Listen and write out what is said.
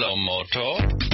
Hello, motor.